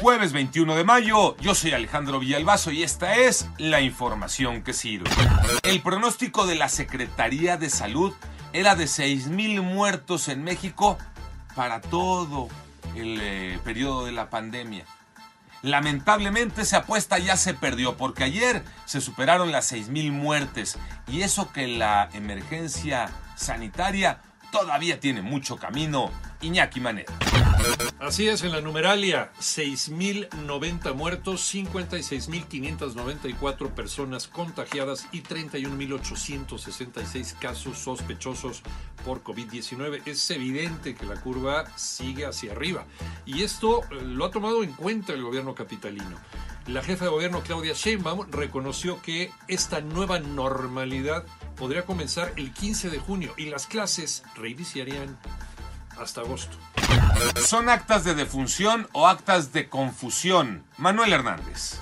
Jueves 21 de mayo, yo soy Alejandro Villalbazo y esta es la información que sirve. El pronóstico de la Secretaría de Salud era de 6.000 muertos en México para todo el eh, periodo de la pandemia. Lamentablemente esa apuesta ya se perdió porque ayer se superaron las 6.000 muertes y eso que la emergencia sanitaria todavía tiene mucho camino. Iñaki Manero. Así es, en la numeralia, 6.090 muertos, 56.594 personas contagiadas y 31.866 casos sospechosos por COVID-19. Es evidente que la curva sigue hacia arriba y esto eh, lo ha tomado en cuenta el gobierno capitalino. La jefa de gobierno Claudia Sheinbaum reconoció que esta nueva normalidad podría comenzar el 15 de junio y las clases reiniciarían hasta agosto. ¿Son actas de defunción o actas de confusión? Manuel Hernández.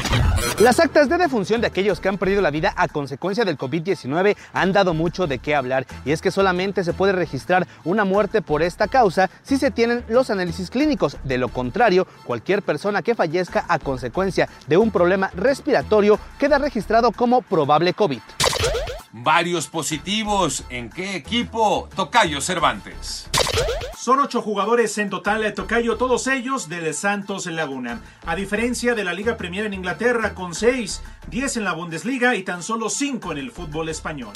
Las actas de defunción de aquellos que han perdido la vida a consecuencia del COVID-19 han dado mucho de qué hablar y es que solamente se puede registrar una muerte por esta causa si se tienen los análisis clínicos. De lo contrario, cualquier persona que fallezca a consecuencia de un problema respiratorio queda registrado como probable COVID. Varios positivos. ¿En qué equipo? Tocayo Cervantes. Son ocho jugadores en total de Tocayo, todos ellos del Santos Laguna. A diferencia de la Liga Premier en Inglaterra, con seis, diez en la Bundesliga y tan solo cinco en el fútbol español.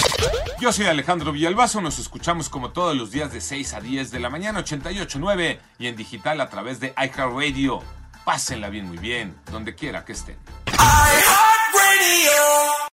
Yo soy Alejandro Villalbazo, nos escuchamos como todos los días de 6 a 10 de la mañana, 88.9 y en digital a través de iHeartRadio. Pásenla bien, muy bien, donde quiera que estén.